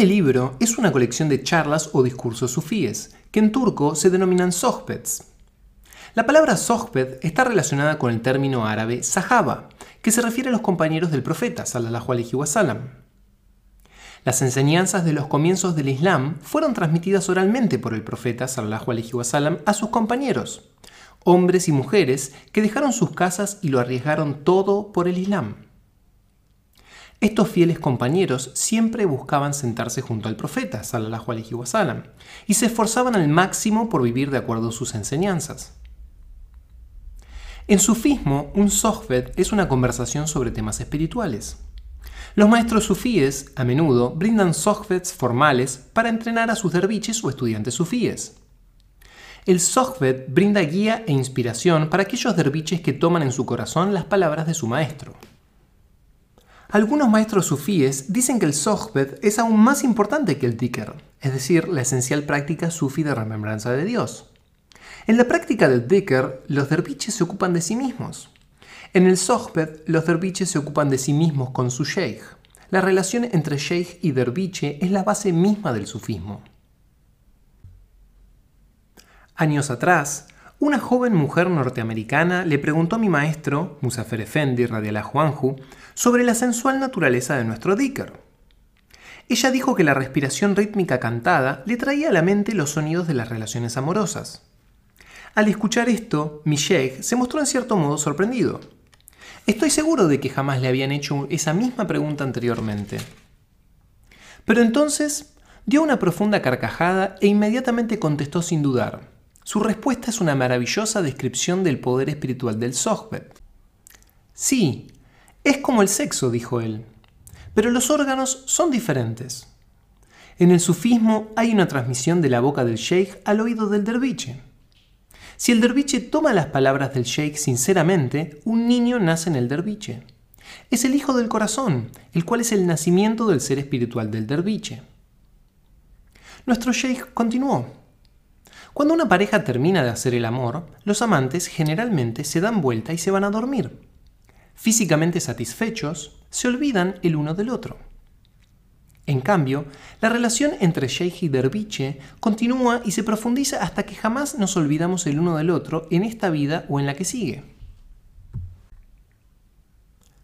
Este libro es una colección de charlas o discursos sufíes, que en turco se denominan sohbets. La palabra sohbet está relacionada con el término árabe sahaba, que se refiere a los compañeros del profeta, sallallahu alaihi wasallam. Las enseñanzas de los comienzos del Islam fueron transmitidas oralmente por el profeta sallallahu alaihi wasallam a sus compañeros, hombres y mujeres que dejaron sus casas y lo arriesgaron todo por el Islam. Estos fieles compañeros siempre buscaban sentarse junto al profeta sallallahu alaihi y se esforzaban al máximo por vivir de acuerdo a sus enseñanzas. En sufismo, un sohbet es una conversación sobre temas espirituales. Los maestros sufíes, a menudo, brindan sohbets formales para entrenar a sus derviches o estudiantes sufíes. El sohbet brinda guía e inspiración para aquellos derviches que toman en su corazón las palabras de su maestro. Algunos maestros sufíes dicen que el sohbet es aún más importante que el dhikr, es decir, la esencial práctica sufi de remembranza de Dios. En la práctica del dhikr, los derviches se ocupan de sí mismos. En el sohbet, los derviches se ocupan de sí mismos con su sheikh. La relación entre sheikh y derviche es la base misma del sufismo. Años atrás, una joven mujer norteamericana le preguntó a mi maestro, Musafer Effendi Radiallahu Juanju, sobre la sensual naturaleza de nuestro dhikr. Ella dijo que la respiración rítmica cantada le traía a la mente los sonidos de las relaciones amorosas. Al escuchar esto, mi sheikh se mostró en cierto modo sorprendido. Estoy seguro de que jamás le habían hecho esa misma pregunta anteriormente. Pero entonces dio una profunda carcajada e inmediatamente contestó sin dudar. Su respuesta es una maravillosa descripción del poder espiritual del Sohbet. Sí, es como el sexo, dijo él, pero los órganos son diferentes. En el sufismo hay una transmisión de la boca del sheikh al oído del derviche. Si el derviche toma las palabras del sheikh sinceramente, un niño nace en el derviche. Es el hijo del corazón, el cual es el nacimiento del ser espiritual del derviche. Nuestro sheikh continuó. Cuando una pareja termina de hacer el amor, los amantes generalmente se dan vuelta y se van a dormir. Físicamente satisfechos, se olvidan el uno del otro. En cambio, la relación entre Sheikh y Derviche continúa y se profundiza hasta que jamás nos olvidamos el uno del otro en esta vida o en la que sigue.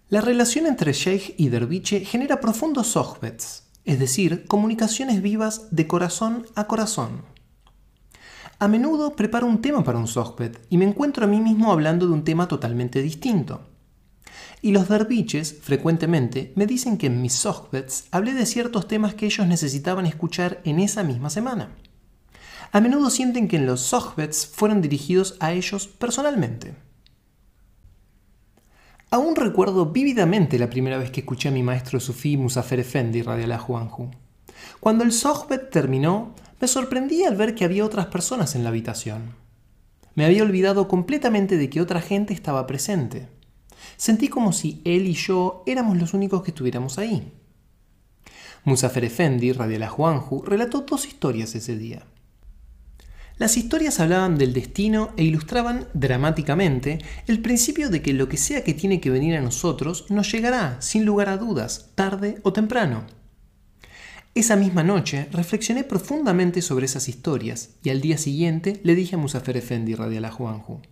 La relación entre Sheikh y Derviche genera profundos sohbets, es decir, comunicaciones vivas de corazón a corazón. A menudo preparo un tema para un sohbet y me encuentro a mí mismo hablando de un tema totalmente distinto. Y los derviches, frecuentemente, me dicen que en mis sohbets hablé de ciertos temas que ellos necesitaban escuchar en esa misma semana. A menudo sienten que en los sohbets fueron dirigidos a ellos personalmente. Aún recuerdo vívidamente la primera vez que escuché a mi maestro sufí Musafer Effendi Radiallahu Juanju. Cuando el sohbet terminó, me sorprendí al ver que había otras personas en la habitación. Me había olvidado completamente de que otra gente estaba presente. Sentí como si él y yo éramos los únicos que estuviéramos ahí. Musafer Effendi, Radiala Juanju, relató dos historias ese día. Las historias hablaban del destino e ilustraban dramáticamente el principio de que lo que sea que tiene que venir a nosotros nos llegará, sin lugar a dudas, tarde o temprano. Esa misma noche reflexioné profundamente sobre esas historias y al día siguiente le dije a Musafer Effendi Radiala Juanju.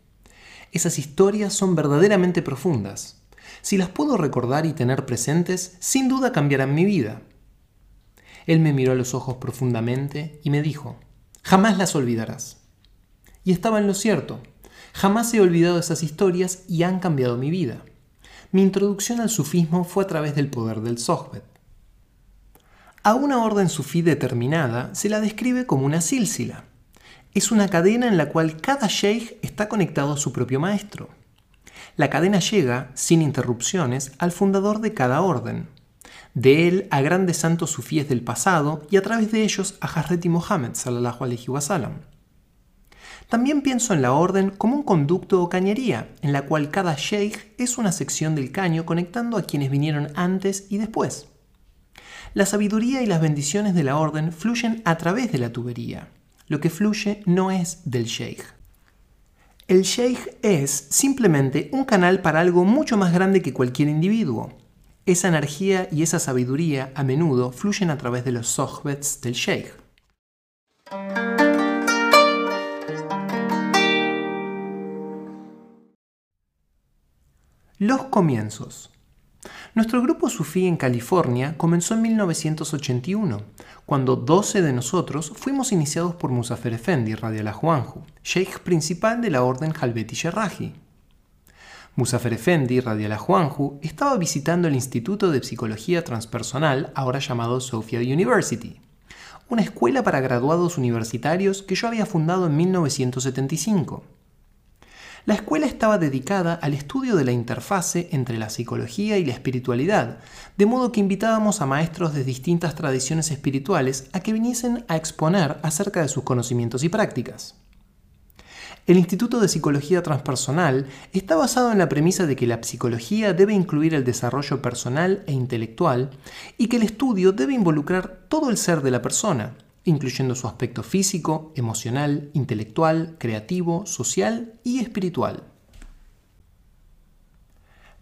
Esas historias son verdaderamente profundas. Si las puedo recordar y tener presentes, sin duda cambiarán mi vida. Él me miró a los ojos profundamente y me dijo, jamás las olvidarás. Y estaba en lo cierto. Jamás he olvidado esas historias y han cambiado mi vida. Mi introducción al sufismo fue a través del poder del sohbet. A una orden sufí determinada se la describe como una sílsila es una cadena en la cual cada sheikh está conectado a su propio maestro. La cadena llega, sin interrupciones, al fundador de cada orden. De él a grandes santos sufíes del pasado y a través de ellos a Hazreti Mohammed. También pienso en la orden como un conducto o cañería, en la cual cada sheikh es una sección del caño conectando a quienes vinieron antes y después. La sabiduría y las bendiciones de la orden fluyen a través de la tubería. Lo que fluye no es del sheikh. El sheikh es simplemente un canal para algo mucho más grande que cualquier individuo. Esa energía y esa sabiduría a menudo fluyen a través de los sohbets del sheikh. Los comienzos. Nuestro grupo sufí en California comenzó en 1981, cuando 12 de nosotros fuimos iniciados por Musafer Efendi radiallahu anhu, sheikh principal de la orden Halveti Sherrahi. Musafer Efendi radiallahu anhu estaba visitando el Instituto de Psicología Transpersonal, ahora llamado Sofia University, una escuela para graduados universitarios que yo había fundado en 1975. La escuela estaba dedicada al estudio de la interfase entre la psicología y la espiritualidad, de modo que invitábamos a maestros de distintas tradiciones espirituales a que viniesen a exponer acerca de sus conocimientos y prácticas. El Instituto de Psicología Transpersonal está basado en la premisa de que la psicología debe incluir el desarrollo personal e intelectual y que el estudio debe involucrar todo el ser de la persona, incluyendo su aspecto físico, emocional, intelectual, creativo, social y espiritual.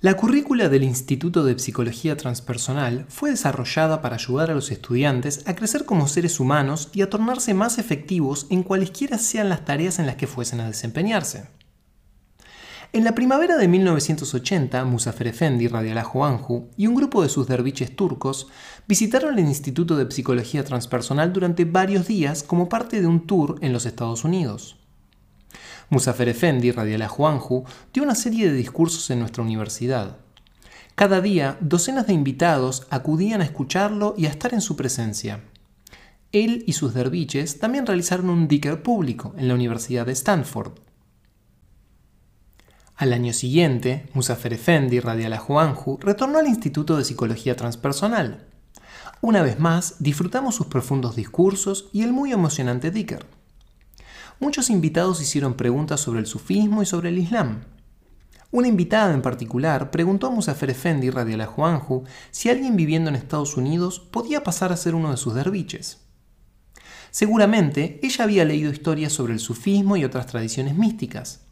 La currícula del Instituto de Psicología Transpersonal fue desarrollada para ayudar a los estudiantes a crecer como seres humanos y a tornarse más efectivos en cualesquiera sean las tareas en las que fuesen a desempeñarse. En la primavera de 1980, Musafer Efendi, Radiallahu Anhu y un grupo de sus derviches turcos visitaron el Instituto de Psicología Transpersonal durante varios días como parte de un tour en los Estados Unidos. Musafer Efendi, Radiallahu Anhu, dio una serie de discursos en nuestra universidad. Cada día, docenas de invitados acudían a escucharlo y a estar en su presencia. Él y sus derviches también realizaron un dicker público en la Universidad de Stanford. Al año siguiente, Musafer Efendi, Radiallahu Anhu, retornó al Instituto de Psicología Transpersonal. Una vez más, disfrutamos sus profundos discursos y el muy emocionante Dicker. Muchos invitados hicieron preguntas sobre el sufismo y sobre el Islam. Una invitada en particular preguntó a Musafer Efendi, Radiallahu Anhu, si alguien viviendo en Estados Unidos podía pasar a ser uno de sus derviches. Seguramente ella había leído historias sobre el sufismo y otras tradiciones místicas,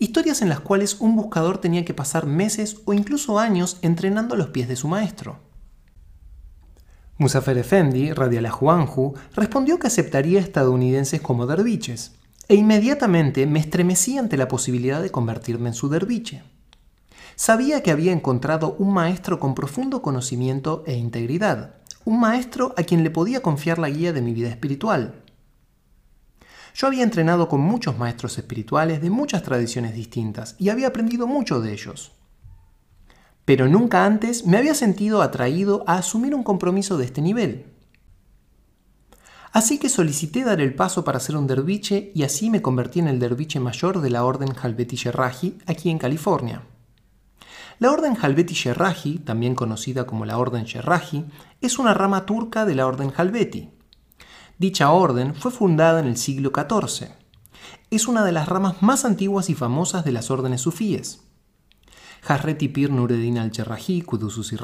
historias en las cuales un buscador tenía que pasar meses o incluso años entrenando los pies de su maestro. Musafer Efendi, Radiallahu Anhu, respondió que aceptaría estadounidenses como derviches, e inmediatamente me estremecí ante la posibilidad de convertirme en su derviche. Sabía que había encontrado un maestro con profundo conocimiento e integridad, un maestro a quien le podía confiar la guía de mi vida espiritual, yo había entrenado con muchos maestros espirituales de muchas tradiciones distintas y había aprendido mucho de ellos. Pero nunca antes me había sentido atraído a asumir un compromiso de este nivel. Así que solicité dar el paso para ser un derviche y así me convertí en el derviche mayor de la Orden Halveti Sherrahi aquí en California. La Orden Halveti Sherrahi, también conocida como la Orden Sherrahi, es una rama turca de la Orden Halveti. Dicha orden fue fundada en el siglo XIV. Es una de las ramas más antiguas y famosas de las órdenes sufíes. Hazreti Pir Nureddin al-Sherrahi Kudusus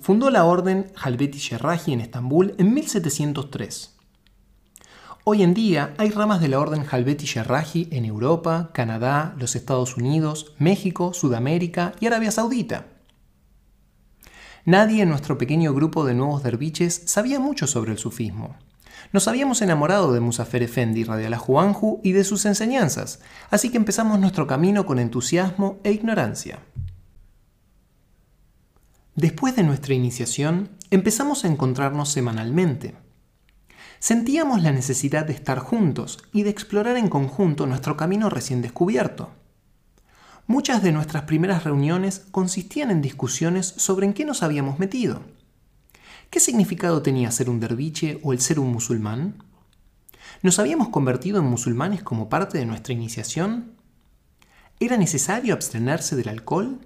fundó la orden Halveti Sherrahi en Estambul en 1703. Hoy en día hay ramas de la orden Halveti Sherrahi en Europa, Canadá, los Estados Unidos, México, Sudamérica y Arabia Saudita. Nadie en nuestro pequeño grupo de nuevos derviches sabía mucho sobre el sufismo. Nos habíamos enamorado de Musafer Efendi, Radiallahu Anhu y de sus enseñanzas, así que empezamos nuestro camino con entusiasmo e ignorancia. Después de nuestra iniciación, empezamos a encontrarnos semanalmente. Sentíamos la necesidad de estar juntos y de explorar en conjunto nuestro camino recién descubierto. Muchas de nuestras primeras reuniones consistían en discusiones sobre en qué nos habíamos metido ¿Qué significado tenía ser un derviche o el ser un musulmán? ¿Nos habíamos convertido en musulmanes como parte de nuestra iniciación? ¿Era necesario abstenerse del alcohol?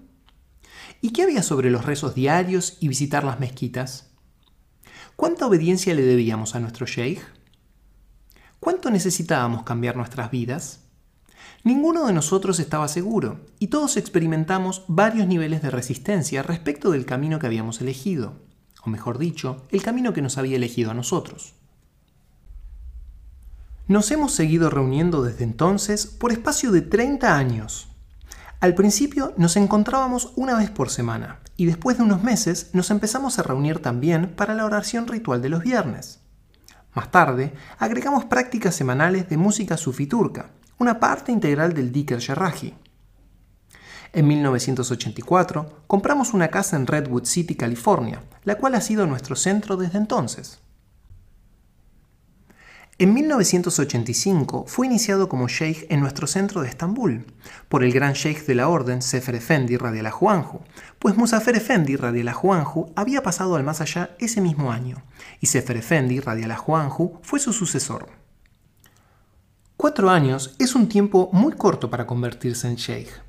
¿Y qué había sobre los rezos diarios y visitar las mezquitas? ¿Cuánta obediencia le debíamos a nuestro sheikh? ¿Cuánto necesitábamos cambiar nuestras vidas? Ninguno de nosotros estaba seguro y todos experimentamos varios niveles de resistencia respecto del camino que habíamos elegido o mejor dicho, el camino que nos había elegido a nosotros. Nos hemos seguido reuniendo desde entonces por espacio de 30 años. Al principio nos encontrábamos una vez por semana y después de unos meses nos empezamos a reunir también para la oración ritual de los viernes. Más tarde, agregamos prácticas semanales de música sufí turca, una parte integral del Diker Sherraji. En 1984 compramos una casa en Redwood City, California, la cual ha sido nuestro centro desde entonces. En 1985 fue iniciado como sheikh en nuestro centro de Estambul, por el gran sheikh de la orden Sefer Efendi radiallahu anhu, pues Musafer Efendi radiallahu anhu había pasado al más allá ese mismo año, y Sefer Efendi radiallahu anhu fue su sucesor. Cuatro años es un tiempo muy corto para convertirse en sheikh.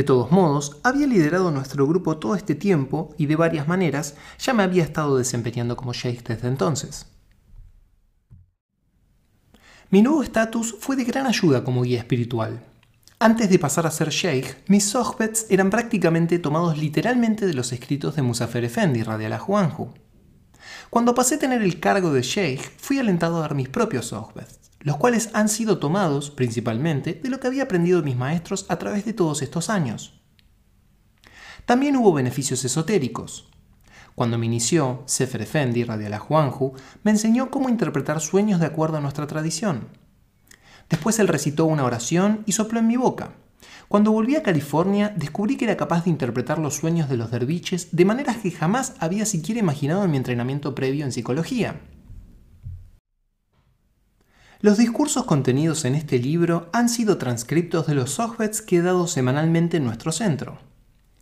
De todos modos, había liderado nuestro grupo todo este tiempo y de varias maneras ya me había estado desempeñando como sheikh desde entonces. Mi nuevo estatus fue de gran ayuda como guía espiritual. Antes de pasar a ser sheikh, mis sohbets eran prácticamente tomados literalmente de los escritos de Musafer Efendi, radiallahu anhu. Cuando pasé a tener el cargo de sheikh, fui alentado a dar mis propios sohbets, los cuales han sido tomados, principalmente, de lo que había aprendido mis maestros a través de todos estos años. También hubo beneficios esotéricos. Cuando me inició, Sefer Efendi, Radiala Juanju, me enseñó cómo interpretar sueños de acuerdo a nuestra tradición. Después él recitó una oración y sopló en mi boca. Cuando volví a California, descubrí que era capaz de interpretar los sueños de los derviches de maneras que jamás había siquiera imaginado en mi entrenamiento previo en psicología. Los discursos contenidos en este libro han sido transcriptos de los sohbets que he dado semanalmente en nuestro centro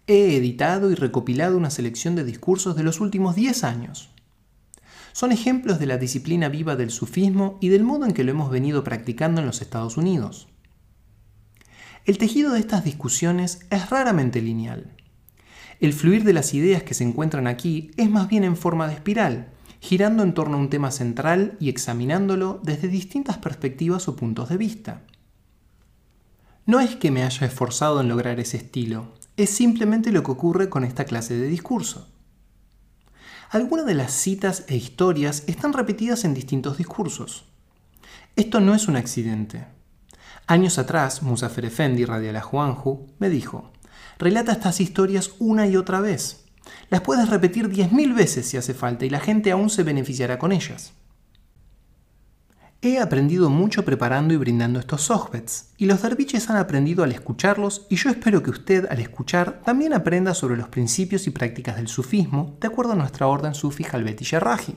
he editado y recopilado una selección de discursos de los últimos 10 años. Son ejemplos de la disciplina viva del sufismo y del modo en que lo hemos venido practicando en los Estados Unidos. El tejido de estas discusiones es raramente lineal. El fluir de las ideas que se encuentran aquí es más bien en forma de espiral, girando en torno a un tema central y examinándolo desde distintas perspectivas o puntos de vista. No es que me haya esforzado en lograr ese estilo, es simplemente lo que ocurre con esta clase de discurso. Algunas de las citas e historias están repetidas en distintos discursos. Esto no es un accidente. Años atrás, Musafer Efendi, Radiala Juanju, me dijo, relata estas historias una y otra vez. Las puedes repetir diez mil veces si hace falta y la gente aún se beneficiará con ellas. He aprendido mucho preparando y brindando estos sohbets, y los derviches han aprendido al escucharlos, y yo espero que usted al escuchar también aprenda sobre los principios y prácticas del sufismo de acuerdo a nuestra orden sufi Halbeti Sherraji.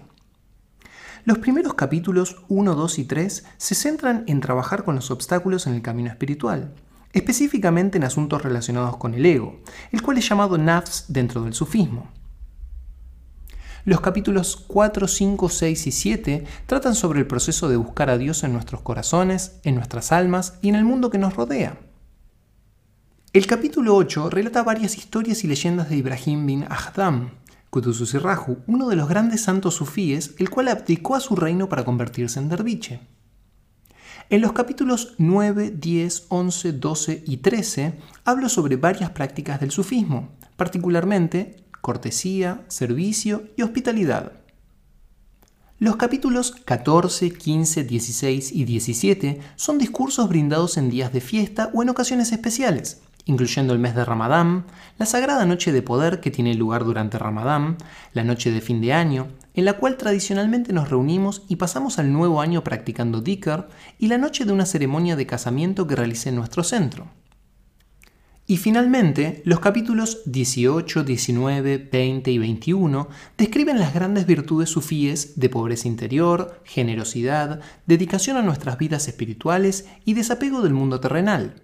Los primeros capítulos 1, 2 y 3 se centran en trabajar con los obstáculos en el camino espiritual, específicamente en asuntos relacionados con el ego, el cual es llamado nafs dentro del sufismo. Los capítulos 4, 5, 6 y 7 tratan sobre el proceso de buscar a Dios en nuestros corazones, en nuestras almas y en el mundo que nos rodea. El capítulo 8 relata varias historias y leyendas de Ibrahim bin Ahdam, Kutususirraju, uno de los grandes santos sufíes, el cual abdicó a su reino para convertirse en derviche. En los capítulos 9, 10, 11, 12 y 13 hablo sobre varias prácticas del sufismo, particularmente cortesía, servicio y hospitalidad. Los capítulos 14, 15, 16 y 17 son discursos brindados en días de fiesta o en ocasiones especiales, incluyendo el mes de Ramadán, la sagrada noche de poder que tiene lugar durante Ramadán, la noche de fin de año, en la cual tradicionalmente nos reunimos y pasamos al nuevo año practicando dhikr, y la noche de una ceremonia de casamiento que realicé en nuestro centro. Y finalmente, los capítulos 18, 19, 20 y 21 describen las grandes virtudes sufíes de pobreza interior, generosidad, dedicación a nuestras vidas espirituales y desapego del mundo terrenal.